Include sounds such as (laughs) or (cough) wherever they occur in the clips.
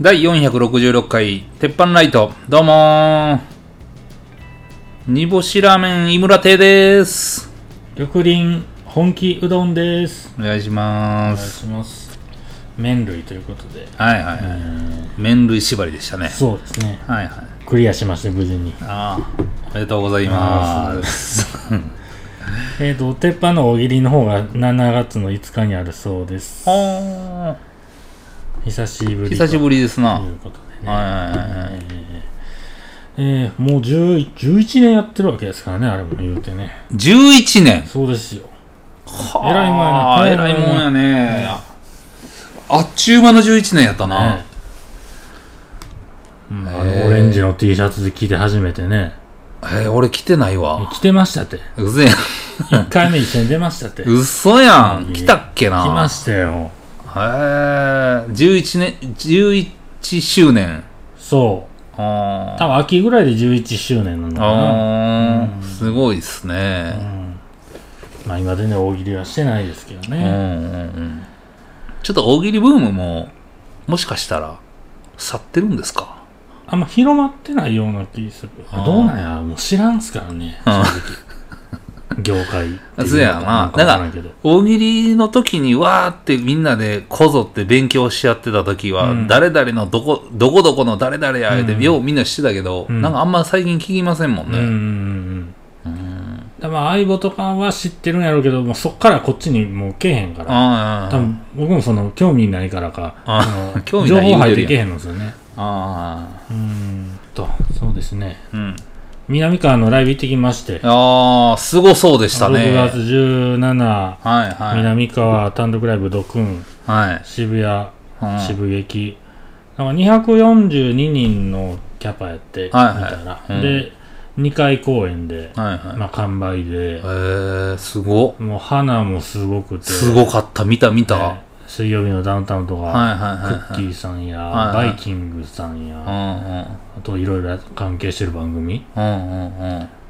第466回、鉄板ライト、どうもー。煮干しラーメン、井村亭です。緑林本気うどんですお願いしお願います。します麺類ということで、はいはいはい。麺類縛りでしたね。そうですねはいはい。クリアしまして無事にああ、おめでとうございます。(laughs) えっ、と鉄板の大喜利の方が7月の5日にあるそうですは久しぶり久しぶりりですな。ということでね、はいはいはいはい。えー、もう10 11年やってるわけですからねあれも言うてね11年。そうですよはえらいもんやあなえらいもんやね。あっちゅう間の11年やったな。ねうんあのオレンジの T シャツで着て初めてねえー、俺来てないわ。着てましたってうぜやん。1回目一緒に出ましたって来嘘やん。来たっけな。ましたよへえ、11年、11周年。そうあ多分秋ぐらいで11周年なのーかな。うんすごいっすうね。ん、まあ今全然大喜利はしてないですけどうんうんね。うん。ちょっと大喜利ブームも、もしかしたら、去ってるんですか？あんま広まってないような気する。どうなんやもう知らんすからね、正あ直。業界。そうやななんから。大喜利の時にわーってみんなでこぞって勉強し合ってた時は、うん誰々のどこ、どこどこの誰々や、で、うんようみんなしてたけど、うんなんかあんま最近聞きませんもんね。うん。だまあ相棒とかは知ってるんやろうけど、もうそっからこっちにもうけえへんから。ああ、多分僕もその興味ないからか、あ (laughs) 興味情報ない言うてるやん入ってけえへんのですよね。あうーんと、そうですね。あ、うん。南川のライブ行ってきまして。ああ、すごそうでしたね。6月17、はいはい。南川単独ライブドクンはい。渋谷うん渋劇なんか242人のキャパやって見たはいはいら、うんで2回公演で、はいはい。まあ、完売でえー、すご。もう花もすごくてすごかった。見た見た。ねはい水曜日のダウンタウンとか、クッキーさんや、バイキングさんや。あといろいろ関係してる番組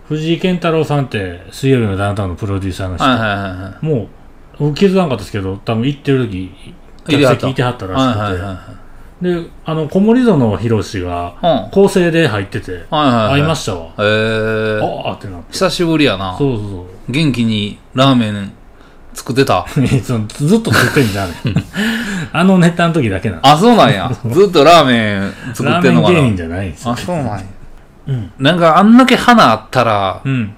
藤井健太郎さんって水曜日のダウンタウンのプロデューサーの人。もう僕気づかなかったですけど多分行ってる時客席いてはったらしくて、で、あの、小森園博士が、はい。構成で入ってて。会いましたわ。えー、ああってなって。久しぶりやな。そうそう元気にラーメン作ってた。(laughs) ずっと作ってんじゃん。(laughs) あのネタの時だけなの。あ、そうなんや。ずっとラーメン作ラーってんのかメン芸人な。じゃないんですよあ、。そうなんや。うん。なんかあんだけ花あったら、うん。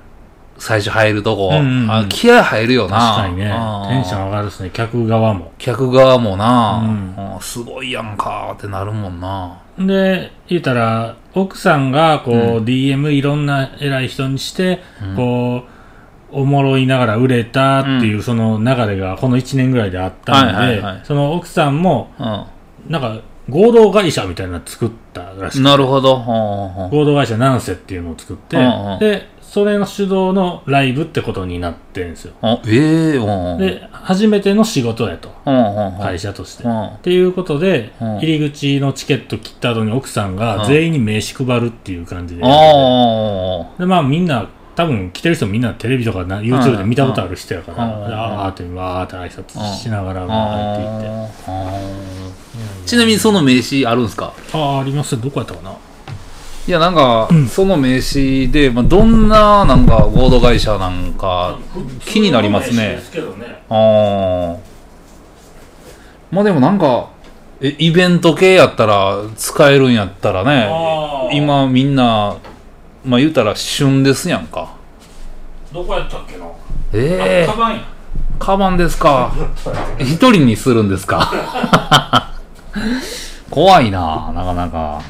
最初入るとこ、うんうんうんあ気合入るよな。確かにね。テンション上がるっすね。客側も。客側もな、うんすごいやんかってなるもんな。で、言ったら、奥さんが、こう、う DM いろんな偉い人にして、うんこう、おもろいながら売れたっていう、その流れがこの1年ぐらいであったんで、その奥さんも、うなんか、合同会社みたいなの作ったらしくん。てなるほど。合同会社ナンセっていうのを作って、で、それの主導のライブってことになってんですよ。あええうん。で、初めての仕事やと、会社として。うんっていうことで、うん入り口のチケット切った後に奥さんうんが全員に名刺配るっていう感じで。で、まあみんな、多分来てる人みんなテレビとかな YouTube で見たことある人やから、うん。であーってわーって挨拶しながらあ入っていって。ちなみにその名刺あるんすか？ああ、あります。どこやったかな？いや、なんか、その名刺で、まあ、どんな、なんか、合同会社なんか、気になりますね。ね。ああ。まあでもなんか、え、イベント系やったら、使えるんやったらね、今みんな、まあ言うたら旬ですやんか。どこやったっけな？ええあカバンや。カバンですか。(laughs) 一人にするんですか。(laughs) 怖いな、なかなか。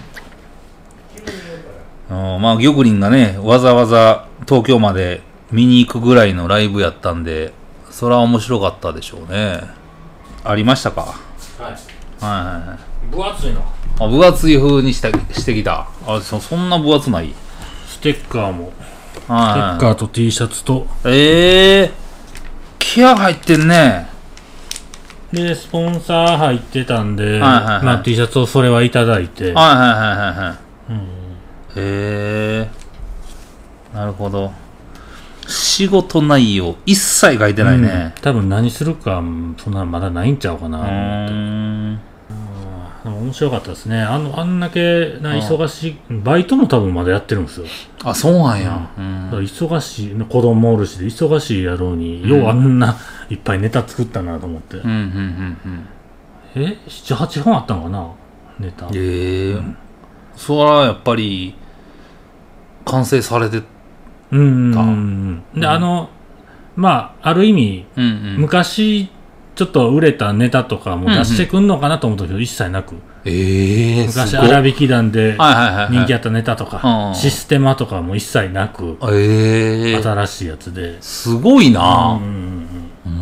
うん、まあ、玉林がね、わざわざ東京まで見に行くぐらいのライブやったんで、それは面白かったでしょうね。ありましたか？はい。はいはいはい。分厚いの。あ分厚い風にしたしてきた。あそ、そんな分厚ない？ステッカーも。ステはい、ッカーと T シャツと。ええー、気合入ってんね。で、スポンサー入ってたんで、はいはいはいまあ T シャツをそれはいただいて、はいはいはいはいはい。うんへえなるほど。仕事内容一切書いてないね。多分何するか、そんなまだないんちゃうかうな。ーん。面白かったですね。あの、あんだけな忙しい、バイトも多分まだやってるんですよ。あ、そうなんや。うん忙しい、子供もおるしで忙しいやろうに、ようあんな (laughs) いっぱいネタ作ったなと思って。うんうんうんえ ?7、8本あったのかな？ネタ。うん。ええそれはやっぱり、完成されて、うんうんうんうん。で、あの、まあ、ある意味、うんうん。昔、ちょっと売れたネタとかも出してくんのかなと思ったけど、一切なく。ええ昔、荒引き団で。人気あったネタとかう、んシステマとかも一切なく、ええ新しいやつで。すごいなうんうんう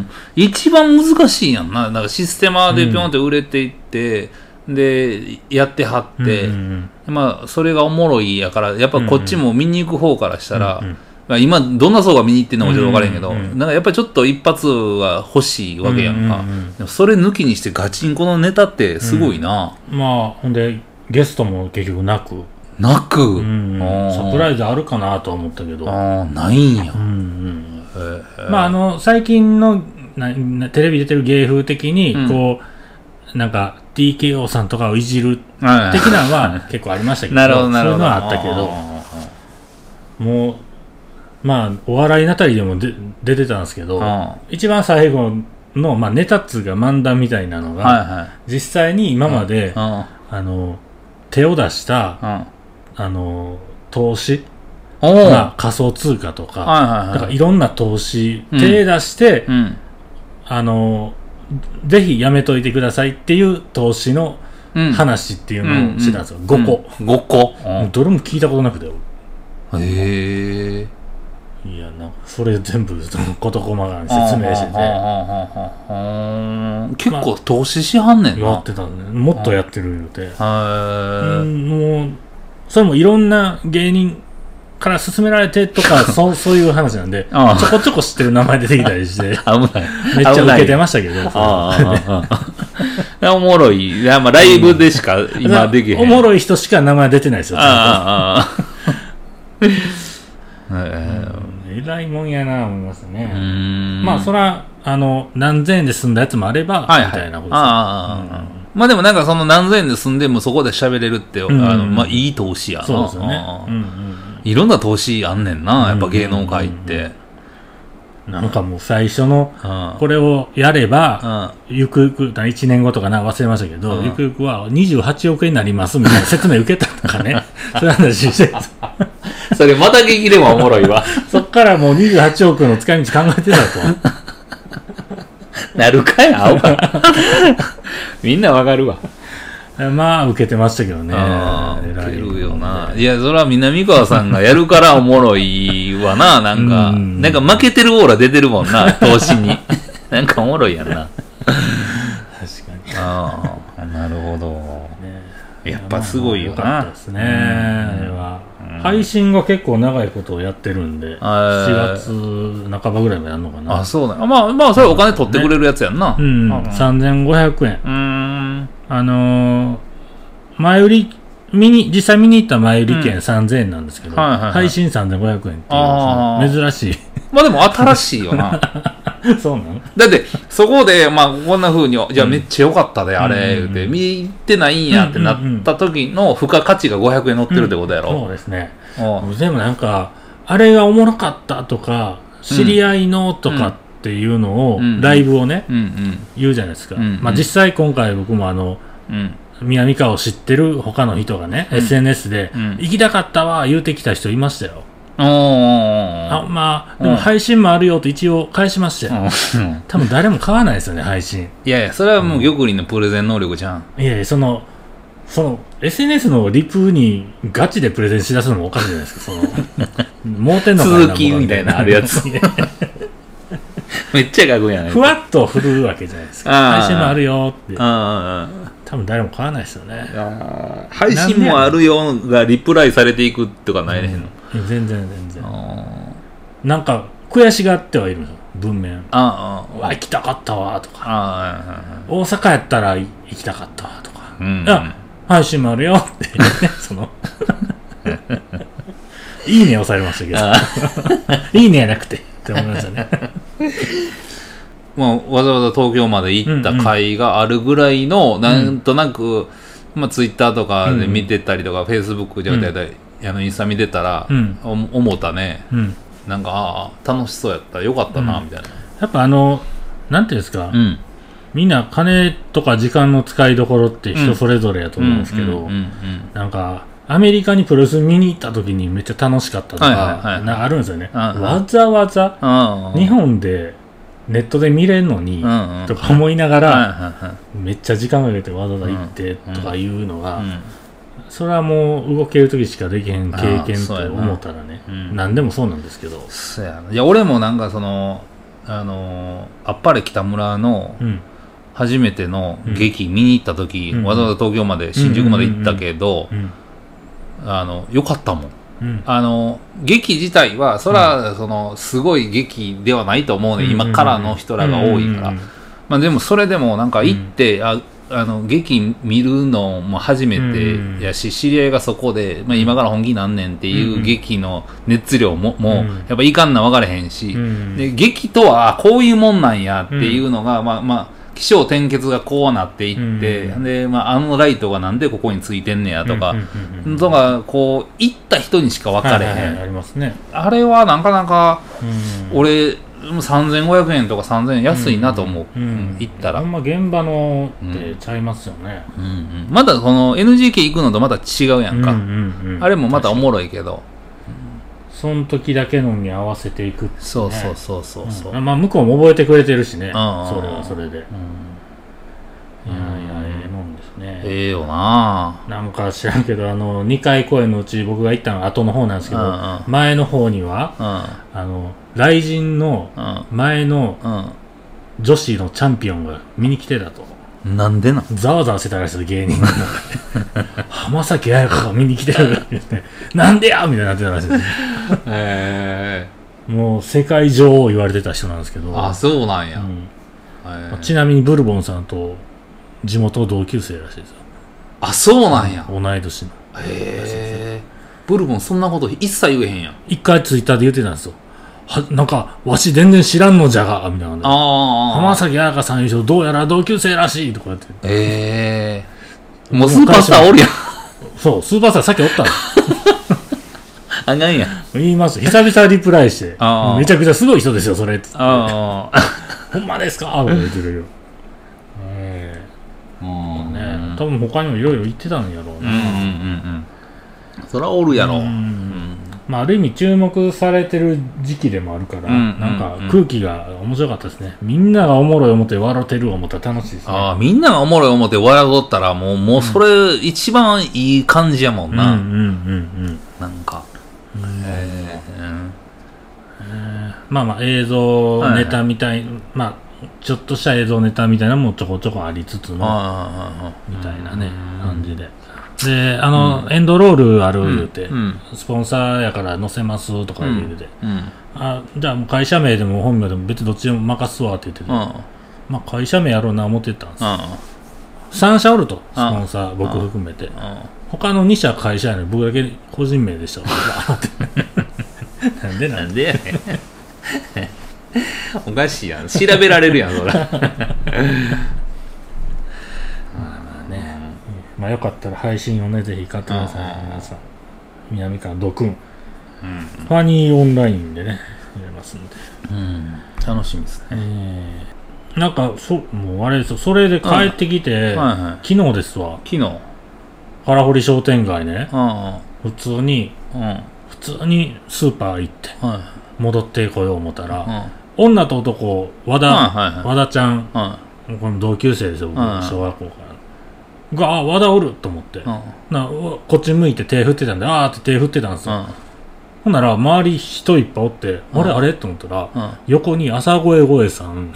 ん。一番難しいやんな。なんかシステマでピョンって売れていって、で、やってはうんって、うんまあ、それがおもろいやから、やっぱこっちも見に行く方からしたら、まあ今、どんな層が見に行ってんのかちょっと分からへんけど、うんうんうん。なんかやっぱりちょっと一発は欲しいわけやんか。うんうんうん。それ抜きにしてガチンコのネタってすごいな。まあ、ほんで、ゲストも結局なく、なく、うん。サプライズあるかなとは思ったけど、ああ、ないんや。うんうんまあ、あの、最近のななテレビ出てる芸風的に、うん。こう、なんか、TKO さんとかをいじるはい。的なのは結構ありましたけど、(laughs) なるほど、なるほど。そういうのはあったけど、もう、まあ、お笑いなたりでもで出てたんですけど、あ一番最後の、まあ、ネタっつうか漫談みたいなのが、あは。実際に今まで、うんあの、手を出した、うんあの、投資、おお、まあ、仮想通貨とか、はいはいはいだからいろんな投資、うん手出して、うん。あの、ぜひやめといてくださいっていう投資のうん。話っていうのをしてたんですよ。5個。うん。5個。もうどれも聞いたことなくて。うんへえ。いや、なんか、それ全部、事細かに説明してて、て。結構投資しはんねんな。やってたんで、もっとやってる言うて。もう、それもいろんな芸人から勧められてとか、(laughs) そうそういう話なんで、ちょこちょこ知ってる名前出てきたりして、い。(laughs) 危ない。めっちゃ受けてまましたけど。ああああ。おもろい。いや、まあ、ライブでしか今できへん。おもろい人しか名前出てないですよ。ちゃああ、ああ。えんとえらいもんやな、思いますね。んまあ、そら、あの、何千円で済んだやつもあれば、はいはい。みたいなことああああああまあでもなんかその何千円で住んでもそこで喋れるって、あんの、まあいい投資やな。そうですよねあ。あうんうんいろんな投資あんねんな、やっぱ芸能界って。うんなんかもう最初の、うんこれをやれば、うんゆくゆく、1年後とかな、忘れましたけど、うんゆくゆくは28億円になりますみたいな (laughs) 説明受けたとかね、(laughs) そういう話して、それまた劇でもおもろいわ。(laughs) そっからもう28億の使い道考えてたと。なるかや、青か。みんなわかるわ。まあ、受けてましたけどね。受けるよな。いや、それは南川さんがやるからおもろいわな、(laughs) なんか。うんなんか負けてるオーラ出てるもんな、(laughs) 投資に。(laughs) なんかおもろいやんな。確かに。ああ、なるほど。ねやっぱすごいよなまあですね、あれは。配信が結構長いことをやってるんで、あー7月半ばぐらいまでやるのかな。あ、そうだ。まあ、まあ、それお金取ってくれるやつやんな。うん、あ3500円。うーん。あのー前売り、見に、実際見に行った前売り券3000円なんですけど、はいはいはい。配信3500円っていうあー。その珍しまあでも新しいよな。い。(laughs) そうなのだって、そこで、まあ、こんな風に、じゃあめっちゃ良かったで、あれ、うん言うて、見てないんやってなった時の付加価値が500円乗ってるってことやそろ。うですね。うんでもなんか、あれがおもろかったとか、知り合いのとかっていうのを、うんライブをね、うんうん。言うじゃないですか。うんまあ実際今回僕もあの、うん。南川を知ってる他の人がね、うん SNS で、うん行きたかったわ、言うてきた人いましたよ。あ、まあ、でうんも配信もあるよと一応返しました多分誰も買わないですよね、配信。いやいや、それはもう玉林のプレゼン能力じゃん。いやいや、その、その、SNS のリプにガチでプレゼンしだすのもおかしいじゃないですか、その、(laughs) 盲点のか続きみたいなあるやつめっちゃ学やないふわっと振るわけじゃないですか。配信もあるよって。あ多分誰も買わないですよね。あ配信もあるよがリプライされていくとかないねんの。いや全然全然。あなんか、悔しがってはいるんですよ、文面。あうわ、行きたかったわ、とか。ああ大阪やったら行きたかったわ、とか。うんあ、配信もあるよって、ね、(laughs) その。(laughs) いいね押されましたけど。(laughs) いいねやなくて、って思いましたね。(laughs) まあ、わざわざ東京まで行った会があるぐらいの、なんとなく、まあ、ツイッターとかで見てたりとか、フェイスブックじゃなくて、あのインスタ見てたら、うんお思ったね。うん。なんか、ああ、楽しそうやった。よかったな、うんみたいな。やっぱあの、なんていうんですか、うん。みんな金とか時間の使いどころって人それぞれやと思うんですけど、うんうんうんなんか、アメリカにプロレス見に行った時にめっちゃ楽しかったとか、はいはいはい。なあるんですよね。うんうん。わざわざうん。うん。日本でネットで見れんのに、うんうん。とか思いながら、めっちゃ時間かけてわざわざ行ってとかいうのが、うんそれはもう動ける時しかできへん経験と思ったらね、うん何でもそうなんですけど、そうやな。いや俺もなんかそのあのあっぱれ北村のうん、初めての劇見に行った時、うんわざわざ東京まで新宿まで行ったけど、うん、あのよかったもん。うん、あの劇自体はそら、そのすごい劇ではないと思うね、今からの人らが多いから、うんまあ、でもそれでもなんか行って、ああの劇見るのも初めてうんやし、知り合いがそこで、まあ、今から本気なんねんっていう劇の熱量も,、もううん。やっぱいかんな分からへんし、うんで劇とはこういうもんなんやっていうのが、まあまあ起承転結がこうなっていって、うんで、まあ、あのライトがなんでここについてんねやとか、うんうんうんうん。とかこう行った人にしか分かれへん、はいはいはいありますね、あれはなかなかうん、俺3500円とか3000円安いなと思う、うん行ったら、ほんま現場のってちゃいますよね、うんうんまだこの NGK 行くのとまた違うやんか、うんうんうん。あれもまたおもろいけどその時だけのに合わせていくってね。そうそうそうそうそう、ん。まあ向こうも覚えてくれてるしね、ん。それはそれで、いやいやええもんですね、ええよな。なんか知らんけどあの2回公演のうち僕が行ったのは後の方なんですけど、うんうん。前の方にはうん。あの雷神のうん。前のう女子のチャンピオンが見に来てたと。んなんでなん？ざわざわしてたらしい芸人が。(laughs) 浜崎彩香が見に来てるって言って。なんでや！みたいになってたらしいですへ (laughs) えもう世界女王言われてた人なんですけど。あそうなんや、うん。ちなみにブルボンさんと地元同級生らしいですよ。あそうなんや、同い年の。へえブルボンそんなこと一切言えへんやん。一回ツイッターで言ってたんですよ。はなんかわし全然知らんのじゃがみたいなああ浜崎彩香さん優勝どうやら同級生らしいとか言って。ええもうスーパースターおるやん。そうスーパースターさっきおったの (laughs) あかんやん。言います。久々リプライして。あー。めちゃくちゃすごい人ですよそれって。ああ (laughs) ほんまですか？とか言ってるよ。えうんえね多分他にもいろいろ言ってたんやろうな。うんうんうんうん。そらおるやろ。ううん。んまあ、ある意味注目されてる時期でもあるから、うんなんかうん。空気が面白かったですね。みんながおもろい思って笑ってる思ったら楽しいですね。ああみんながおもろい思って笑うとったらもうもうそれ一番いい感じやもんな、うんうんうん。なんかえ。まあまあ映像ネタみたい、まあちょっとした映像ネタみたいなのもちょこちょこありつつも、あみたいなね、感じで。で、あの、エンドロールある言うて、うん。スポンサーやから載せますとか言うて、あ、じゃあもう会社名でも本名でも別にどっちでも任すわって言ってて、うん。まあ会社名やろうな思ってたんですよ。うん。3社おると、スうん。ポンサー、僕含めて。うん他の2社会社やのに僕だけ個人名でした。わ。(laughs) なんでななんんでやねん。おかしいやん。調べられるやんそれ (laughs) ね。まあよかったら配信をね、ぜひ買ってください、うん。皆さん。南川ドくん。うん。ファニーオンラインでね、入れますんで。うん。楽しみですね。えー、なんか、そ、もうあれですよ、それで帰ってきて、はいはい。昨日ですわ、昨日腹堀商店街ね、うん普通に、うん。うん普通にスーパー行って、はい。戻ってこよう思ったら、うん。女と男、和田、はいはいはい。和田ちゃん、はこの同級生ですよ、僕、うん。小学校から。が、あ、和田おると思って。いうん。なこっち向いて手振ってたんで、あーって手振ってたんですよ。うん。ほんなら、周り人いっぱいおって、うん。あれあれ？と思ったら、うん。横に朝声声さん、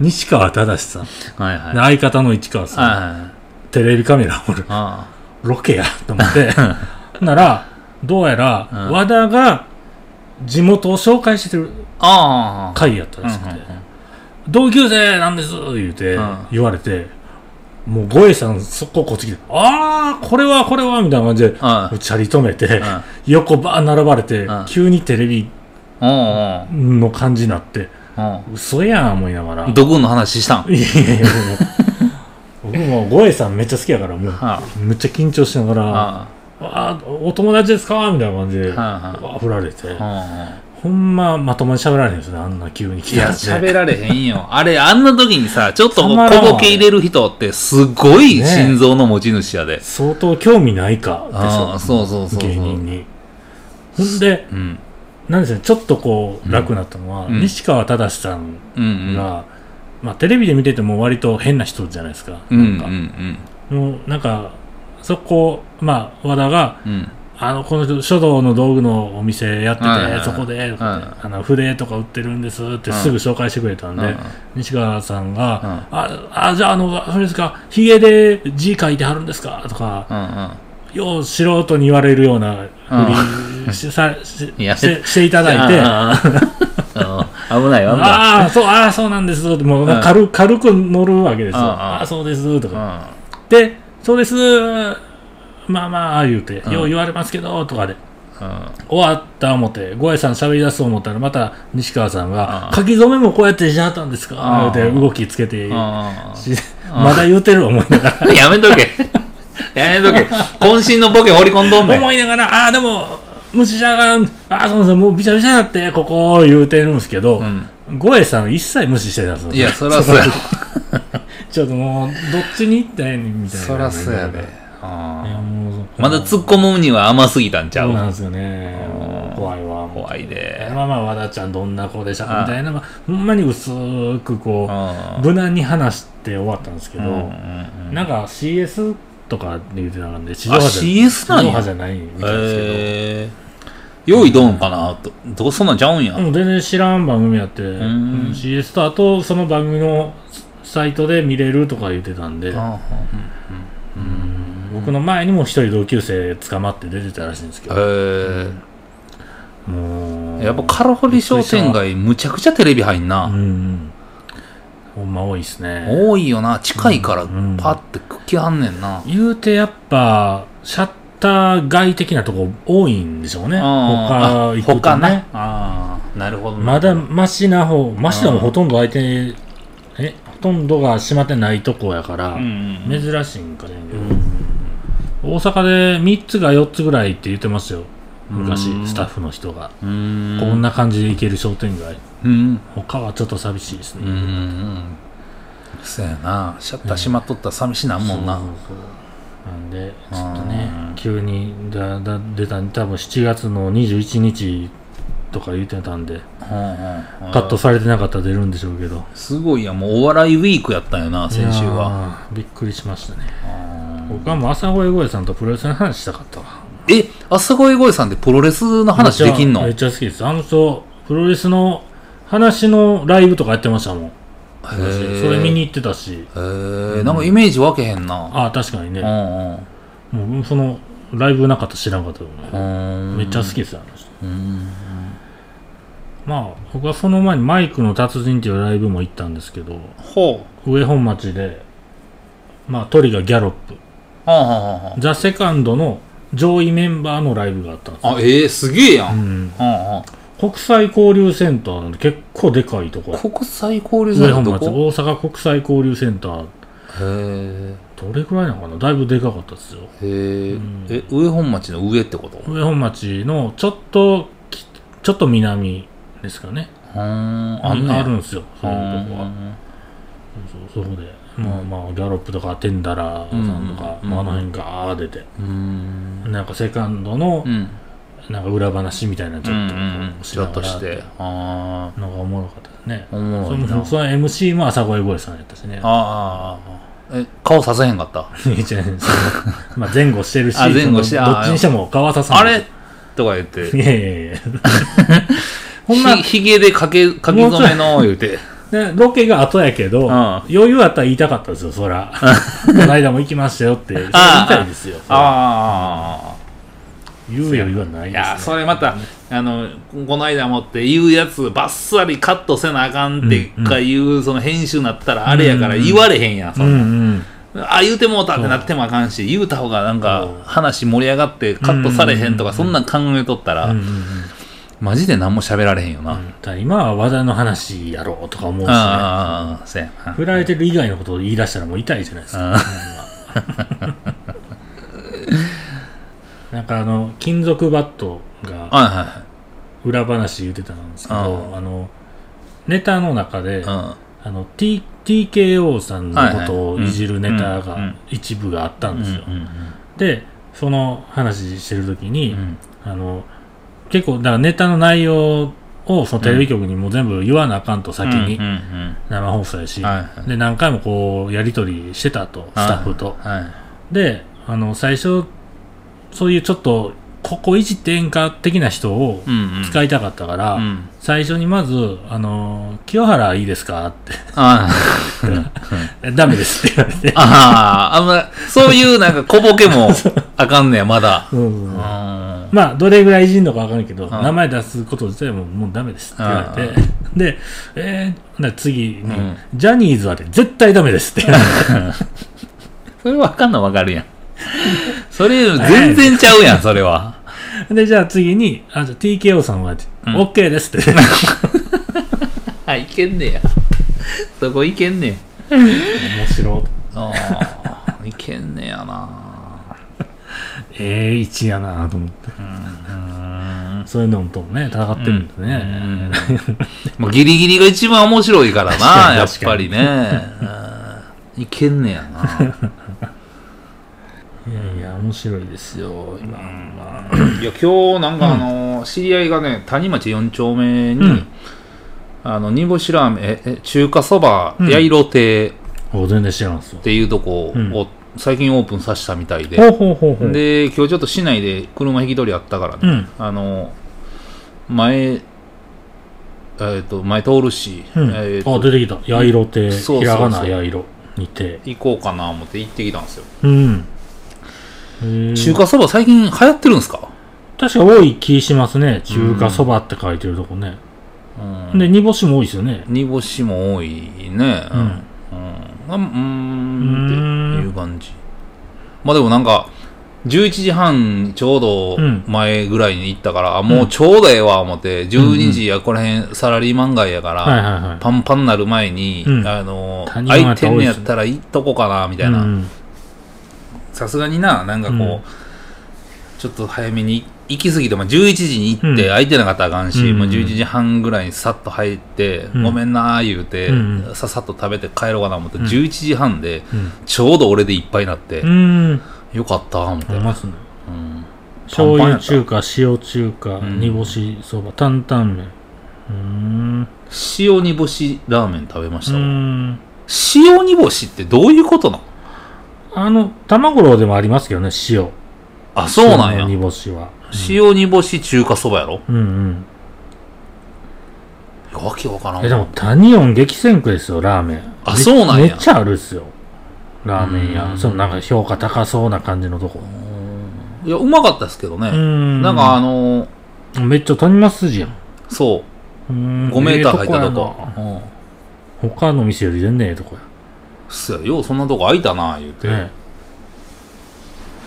西川忠さん、はいはい。で相方の市川さん、はいはいテレビカメラおる。あロケやと思って。(laughs) なら、どうやら、うん。和田が地元を紹介してるああ。会やったらしくて、同級生なんです言うて、うん。言われて、もうゴエさんそここっち来て、あー、これはこれはみたいな感じで、はいチャリ止めて、うん。横バー並ばれて、うん。急にテレビの感じになって、う嘘やん思いながら。ん。ドクンの話したん。いやいやもゴエさんめっちゃ好きやから、もう、はめっちゃ緊張しながら、あ。あお友達ですかみたいな感じで、はあ振られて、あ。ほんままともに喋られへんですね、あんな急に来いや、喋られへんよ。あれ、あんな時にさ、ちょっと小ボケ入れる人って、すごいね心臓の持ち主やで。相当興味ないかでしょああ、そうそうそうそう。芸人に。ほんで、うん。なんですね、ちょっとこう、楽になったのは、うん西川忠さんうんうん。が、まあ、テレビで見てても割と変な人じゃないですか。うんうんなん。かもう、なんか、そこ、まあ、和田が、うん。うん。あの、この人書道の道具のお店やってて、はいはいはいそこで、あの、筆とか売ってるんですってすぐ紹介してくれたんで、うん。西川さんが、あ、あ、じゃあ、あの、それですか、ヒゲで字書いてはるんですか？とか。よう素人に言われるようなふりしさしいやしていただいて、危ない、危ない。あー、そう、ああ、そうなんですって、もううん軽軽く乗るわけですよ。ああ、そうです、とか。うんで、そうです、まあまあ、言うて、うんよう言われますけど、とかで。うん終わった思って、ゴエさん喋り出すと思ったら、また西川さんが、うん書き初めもこうやってしはったんですか？うんって動きつけて、まだ言うてる思いながら。あ (laughs) やめとけ。やめとけ。渾身のボケ放り込んどんねん。思いながら、ああ、でも、虫じゃがん、ああ、そうそう、もうびちゃびちゃだって、ここ、言うてるんですけど、うんゴエさん一切無視してたんですよ。いや、そらそうや。(laughs) ちょっともう、どっちに行ったんやねんみたいな。そらそうやで。まだ突っ込むには甘すぎたんちゃう？そうなんですよねうん。怖いわ。怖いで。まあまあ、和田ちゃんどんな子でしたかみたいな、まあ、ほんまに薄くこあう、無難に話して終わったんですけど、うんうんうんなんか CS とかで言ってたんで、地あ CS なんや地上波じゃないみたいですけど。へえ。用意どんかなと。どうそんなんちゃうんや。うん、全然知らん番組やって、んうん CS とあとその番組のサイトで見れるとか言ってたんで、あうん僕の前にも一人同級生捕まって出てたらしいんですけへど、え。もうやっぱカラホリ商店街むちゃくちゃテレビ入んな。んほんま多いっすね多いよな。近いからうんパッて来はんねんな。言うてやっぱシャッター外的なとこ多いんでしょうね他行くと他ねね。ああ、なるほどな。まだマシな方マシなもほとんど相手えほとんどが閉まってないとこやから、うんうん。珍しいんかね、大阪で3つが4つぐらいって言ってますよ昔うんスタッフの人が。こんな感じで行ける商店街うん。他はちょっと寂しいですね、うんうん。そうやな。シャッター閉まっとったら寂しなんもんな。そうそうそうなんでちょっとねうん急にだだ出た多分7月の21日とか言ってたんでうんうんカットされてなかったら出るんでしょうけど。すごいや、もうお笑いウィークやったんやな、先週は。ーびっくりしましたね。あ僕はもう朝声声さんとプロレスの話したかったわ。ーえ、朝声声さんってプロレスの話できんの？へめっちゃめっちゃ好きです。あの人、プロレスの話のライブとかやってましたもん。それ見に行ってたし。へえ、なんかイメージ分けへんな。ああ、確かにね。うんうん。もうその、ライブなかったら知らんかったよね。うんめっちゃ好きですよ、あの人。うん。まあ、僕はその前にマイクの達人っていうライブも行ったんですけど、ほう。上本町で、まあ、トリガギャロップ、はあはあはザ・セカンドの上位メンバーのライブがあったんですよ。あ。あ、ええすげえや。うんん、はあは国際交流センターなんで結構でかいとこあ。国際交流センターどこ？大阪国際交流センター、へえ。どれくらいなのかな？だいぶでかかったですよ。へえん。え、上本町の上ってこと？上本町のちょっとき、ちょっと南ですかね。ん。ああんねあるんですよ、そういうとこは。うんそうそこで、まあまあ、ギャロップとかテンダラーさんとか、うんまあ、あの辺ガー出て、うん。なんかセカンドのう、ん。なんか裏話みたいなのちょっとこうんちょっとして。あなんかおもろかったですね。あ。おもそろいなの。その MC も朝声声さんやったしね。ああ。え、顔させへんかった？(laughs) まあ前後してるし、あ前後してどっちにしても川田さん。あれ？とか言って。いやいやいや。(laughs) ほんま、ひひげでかけ、かき染めの、言うて。ね、ロケが後やけど、ん余裕あったら言いたかったですよ、そら。(laughs) この間も行きましたよって、言いたいですよ。あ言うよ言わなあ。いです、ね。いや、それまた、あの、この間もって言うやつ、ばっさりカットせなあかんってかいう、その編集になったらあれやから言われへんやん、そうんんな。うん。あ、言うてもうたってなってもあかんし、言うた方がなんかそう話盛り上がってカットされへんとか、そんなん考えとったらうんうん、マジで何も喋られへんよな。うん今は話題の話やろうとか思うしね。ああ、そうやな。振られてる以外のことを言い出したらもう痛いじゃないですか。あの、金属バットがはいは裏話言ってたんですけど、うんあの、ネタの中で。あの、T、TKO さんのことをいじるネタはいはいうんが一部があったうんん。ですよ。うんうんで、その話してるときに、うんあの、結構、だからネタの内容をそのテレビ局にもう全部言わなあかんと先にうんうん生放送やし、うんはいはいで、何回もこう、やりとりしてたと、スタッフと。はい。で、あの、最初、そういうちょっと、ここいじってええんか的な人をうんうん。使いたかったから、うん。最初にまず、あの、清原いいですか？って、あ。(laughs) ダメです。って言われて。あ、あんま、そういうなんか小ボケも (laughs) あかんねや、まだ。そうそうそううんまあ、どれぐらいいじんのかわかんないけど、ん。名前出すこと自体ももうダメです。って言われて、で、えー、な次に、うん。ジャニーズはね絶対ダメです。って言われて、(laughs) それわかんのわかるやん。(laughs) それ全然ちゃうやん、それは。で、じゃあ次に、あ、じゃあ TKO さんは、ん OK ですって。(laughs) あ、いけんねや。そこいけんねや。面白い。ああ、いけんねやな。ええ位置やなと思って。そういうのともね、戦ってるんですね。まあ、ギリギリが一番面白いからな、やっぱりね。うんいけんねやな。いやいや、面白いですよ、今。まあ、いや、今日なんかあの、知り合いがね、谷町4丁目に、うんあの、煮干しラーメン、え、え中華そば、うんやいろ亭っお全然知らんすよ。ていうとこうんを最近オープンさせたみたいで、ほうほうほうほう。で、今日ちょっと市内で車引き取りあったからね、うんあの、前、えっ、と、前通るし、うん、えっ、とあ、出てきた。やいろって、そうそうそうひらがなやいろにて。行こうかな思って行ってきたんですよ。うん。中華そば最近流行ってるんですか？確か多い気しますね。中華そばって書いてるとこね。うん。で、煮干しも多いですよね。煮干しも多いね。うんうん。うん。っていう感じ。まあでもなんか、11時半ちょうどうん前ぐらいに行ったから、あもうちょうどええわ思って、12時やこの辺サラリーマン街やから。パンパンになる前に、うんあの、空いてんねやったら行っとこうかな、みたいな。うんさすがにな、なんかこう、うんちょっと早めに行き過ぎて、まあ、11時に行ってうん空いてなかったらあかんし、うんもう11時半ぐらいにさっと入って、うんごめんなー言うて、うんささっと食べて帰ろうかな思って、うん11時半でうん。ちょうど俺でいっぱいになって、うん。よかった思って、ますね。うん醤油中華、塩中華、ん煮干しそば、担々麺。うーん。塩煮干しラーメン食べましうた。塩煮干しってどういうことなの？あの、卵でもありますけどね、塩。あそうなんや塩の煮干しは。塩煮干し中華そばやろ？うんうん。わけわからんえ、でも、タニオン激戦区ですよ、ラーメン。あそうなんやめっちゃあるっすよ。ラーメン屋。うんそのなんか評価高そうな感じのとこ。いやうまかったですけどね、うんなんかあのめっちゃ谷ます筋やん。そううん5メーター入ったとこうん他の店より全然ええとこそやようそんなとこ空いたな言うて、や。ね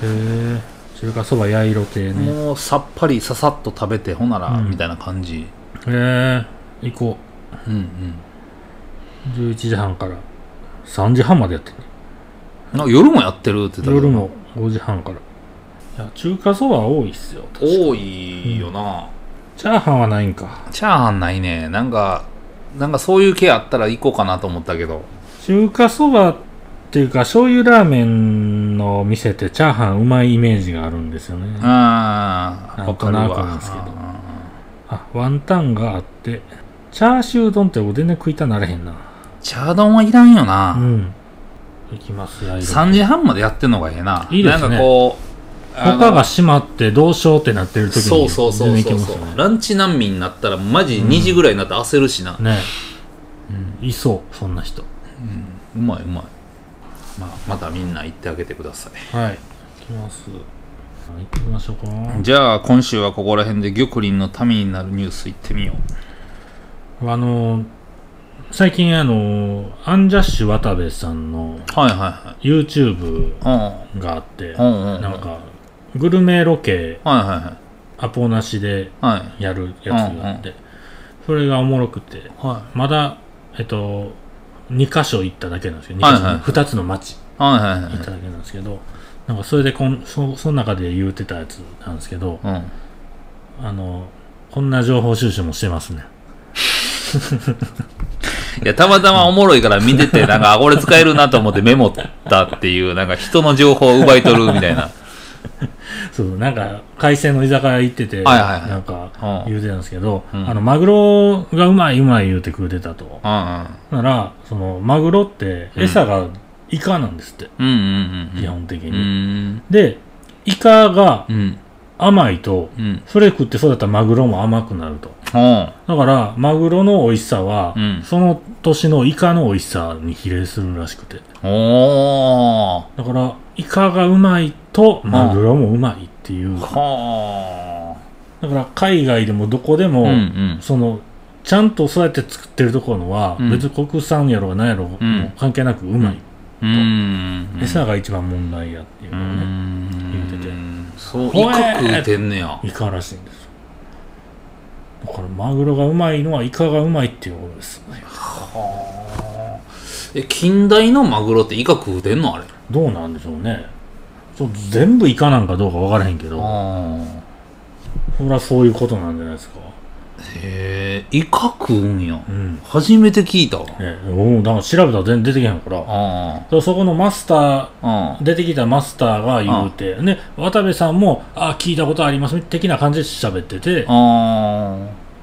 え。へえ。中華そばやいろ亭ね。もうさっぱりささっと食べてほなら、うんみたいな感じへえ。行こうんうんう。11時半から3時半までやってんね。なんか夜もやってるって言ってたけど夜も5時半から。いや、中華そば多いっすよ。多いよな、チャーハンはないんか。チャーハンないねなんかなんかそういう系あったら行こうかなと思ったけど中華そばっていうか、醤油ラーメンの店ってチャーハンうまいイメージがあるんですよね。ああなんとなくなんですけどあ、ワンタンがあって、チャーシュー丼って僕全然食いたなれへんな。チャー丼はいらんような、ん。いきますよ、3時半までやってんのがええないいですねなんかこう他が閉まってどうしようってなってる時にそうそうそうそうそう、ね。ランチ難民になったらマジ2時ぐらいになって焦るしな、ねうん、いそう、そんな人。うまいうまい、まあ、またみんな行ってあげてください。はい。いきます。行ってみましょうか。な。じゃあ今週はここら辺で玉林のためになるニュース行ってみよう。あの、最近あの、アンジャッシュ渡部さんの YouTube うん。があって、うんうんうん。なんか、グルメロケアポなしではい。やるやつがあって、それがおもろくてはまだえっと2箇所行っただけなんですけど、はいはい 2, 2つの町行っただけなんですけど、なんかそれでこんそその中で言うてたやつなんですけど、うん。あのこんな情報収集もしてますねいや、たまたまおもろいから見てて、(laughs) なんか、あこれ使えるなと思ってメモったっていう、なんか人の情報を奪い取るみたいな。(laughs) そうなんか海鮮の居酒屋行ってて、はいはいはいなんかうん言うてたんですけど、うんあのマグロがうまいうまい言うて食うてたとうんうん。ならそのマグロって餌がイカなんですって、うんうんうん。基本的に、うん。でイカがうん。甘いとうん。それ食って育ったマグロも甘くなると。ほだからマグロの美味しさは、うん。その年のイカの美味しさに比例するらしくて。だからイカがうまいとマグロもうまいっていう、はだから海外でもどこであ。も、うんうん。そのちゃんとそうやって作ってるところのは、うん。別に国産やろうが何やろう関係なくうまい、うん。餌が一番問題やっていううのをね、そう、イカ食うてんねや。イカらしいんですよ。だからマグロがうまいのはイカがうまいっていうことです。ねはあ。え、近代のマグロってイカ食うてんのあれ？どうなんでしょうね。そう全部イカなんかどうか分からへんけど。あそれはそういうことなんじゃないですかへえ、イカ食うんや。うん初めて聞いたわ。えおだから調べたら全然出てけへんからあでそこのマスターあ。出てきたマスターが言うて、で、渡部さんも、あ、聞いたことあります、的な感じで喋ってて、だかあ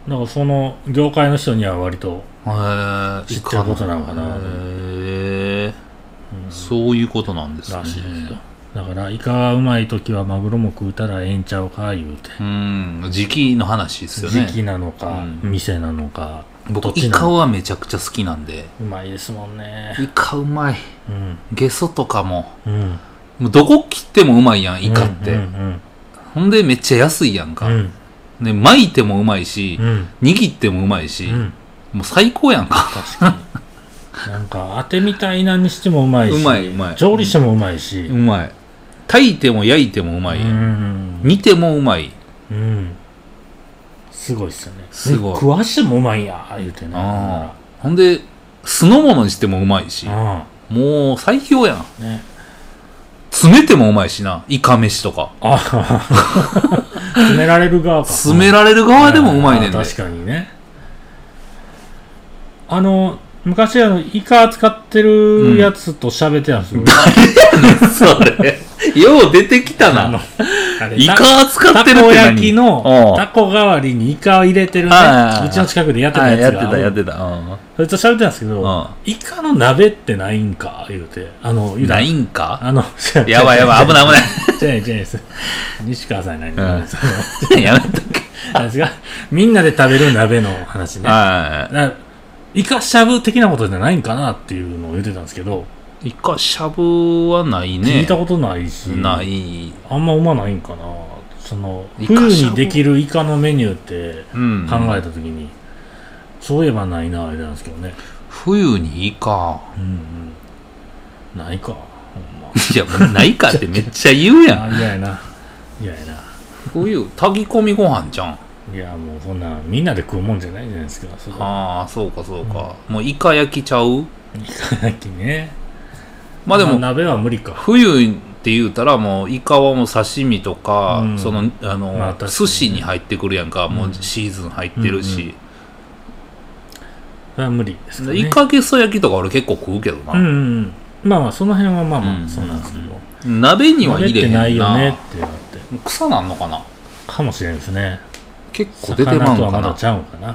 らその業界の人には割と、あ。へえ。知ってることなのかなへえ。そういうことなんですね。らしいですよ。だから、イカがうまい時はマグロも食うたらええんちゃうか、言うて。うん。時期の話ですよね。時期なのか、うん店なのか、ど僕、イカはめちゃくちゃ好きなんで。うまいですもんね。イカうまい。うん。ゲソとかも。うん。もうどこ切ってもうまいやん、イカって。うん。ほんでめっちゃ安いやんか。うん。で、巻いてもうまいしう、ん。握ってもうまいし、うん。もう最高やんか。確かに。なんか、当てみたいなにしてもうまいし、うまいうまい調理してもうまいし、うまい。炊いても焼いてもうまい。うん。煮てもうまい。うん。すごいっすよね。すごいね食わしてもうまいんや、言うてね。ほんで、酢の物にしてもうまいし、あもう最強やん。あ。ね。詰めてもうまいしな。イカ飯とか。詰められる側か。詰められる側でもうまいねんね。確かにね。あの、昔あの、イカ使ってるやつと喋ってたんですよ。(laughs) それ。よう出てきたな。、イカ使ってるってたこ何焼きのおうタコ代わりにイカを入れてるね。うちの近くでやってたはいやつが。やってた、やってた。うんそれと喋ってたんですけどうん、イカの鍋ってないんか？言うて。あの、ないんか？あの、(laughs) やばいやばい、(laughs) 危ない危ない。じゃないじゃないです。西川さん何、うんやめとけ。あれですかみんなで食べる鍋の話ね。イカしゃぶ的なことじゃないんかなっていうのを言ってたんですけど、い。イカしゃぶはないね。聞いたことないし、ない。あんまうまないんかな。その、冬にできるイカのメニューってうん。考えたときに、そういえばないな、あれなんですけどね。冬にイカ。うんうん。ないか。ほんま。いや、ないかってめっちゃ言うやん。あ、嫌やな。嫌やな。冬、炊き込みご飯じゃん。いや、もうそんな、みんなで食うもんじゃないじゃないですか。ああ、そうかそうか。もうイカ焼きちゃう？イカ焼きね。まあでも、鍋は無理か。冬って言うたらもうイカはもう刺身とか、うんそのあの、まあ寿司に入ってくるやんか、もうシーズン入ってるし、それは無理ですかね。イカゲソ焼きとか俺結構食うけどな、うんうんうん。まあまあ、その辺はまあまうんあ、そうなんですけど。鍋には入れへんなないよねってなって。草なんのかな？かもしれんですね。結構出てまうんかなちゃうんかな。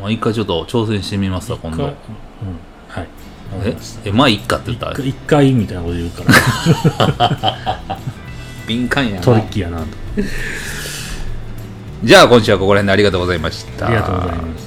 まあ、一回ちょっと挑戦してみますわ今度一回うん。はい。え？えまあいっかって言った？ら一回みたいなこと言うから、(laughs) 敏感やなトリッキーやなと。じゃあ今週はここら辺でありがとうございましたありがとうございます。